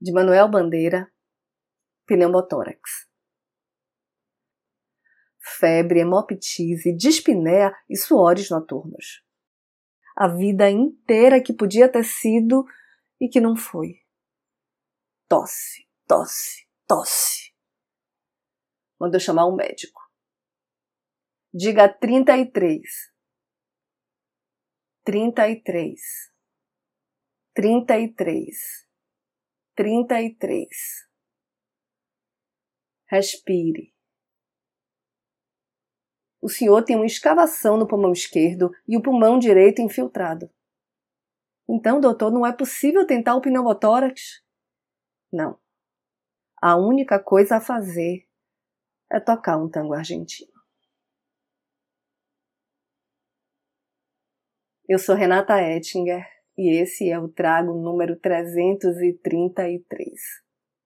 de Manuel Bandeira, pneumotórax. Febre, hemoptise, dispneia e suores noturnos. A vida inteira que podia ter sido e que não foi. Tosse, tosse, tosse. Mandou chamar um médico. Diga 33. 33. 33. 33. Respire. O senhor tem uma escavação no pulmão esquerdo e o pulmão direito infiltrado. Então, doutor, não é possível tentar o pneumotórax? Não. A única coisa a fazer é tocar um tango argentino. Eu sou Renata Ettinger e esse é o trago número 333.